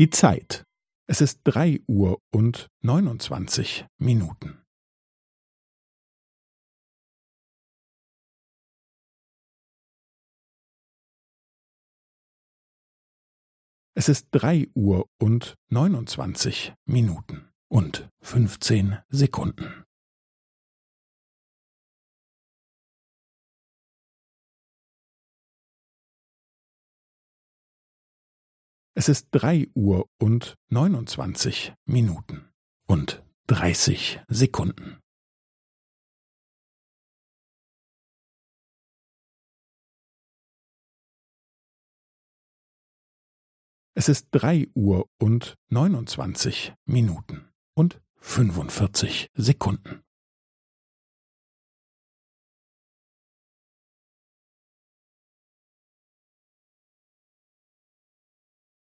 Die Zeit. Es ist drei Uhr und neunundzwanzig Minuten. Es ist drei Uhr und neunundzwanzig Minuten und fünfzehn Sekunden. Es ist drei Uhr und neunundzwanzig Minuten und dreißig Sekunden. Es ist drei Uhr und neunundzwanzig Minuten und fünfundvierzig Sekunden.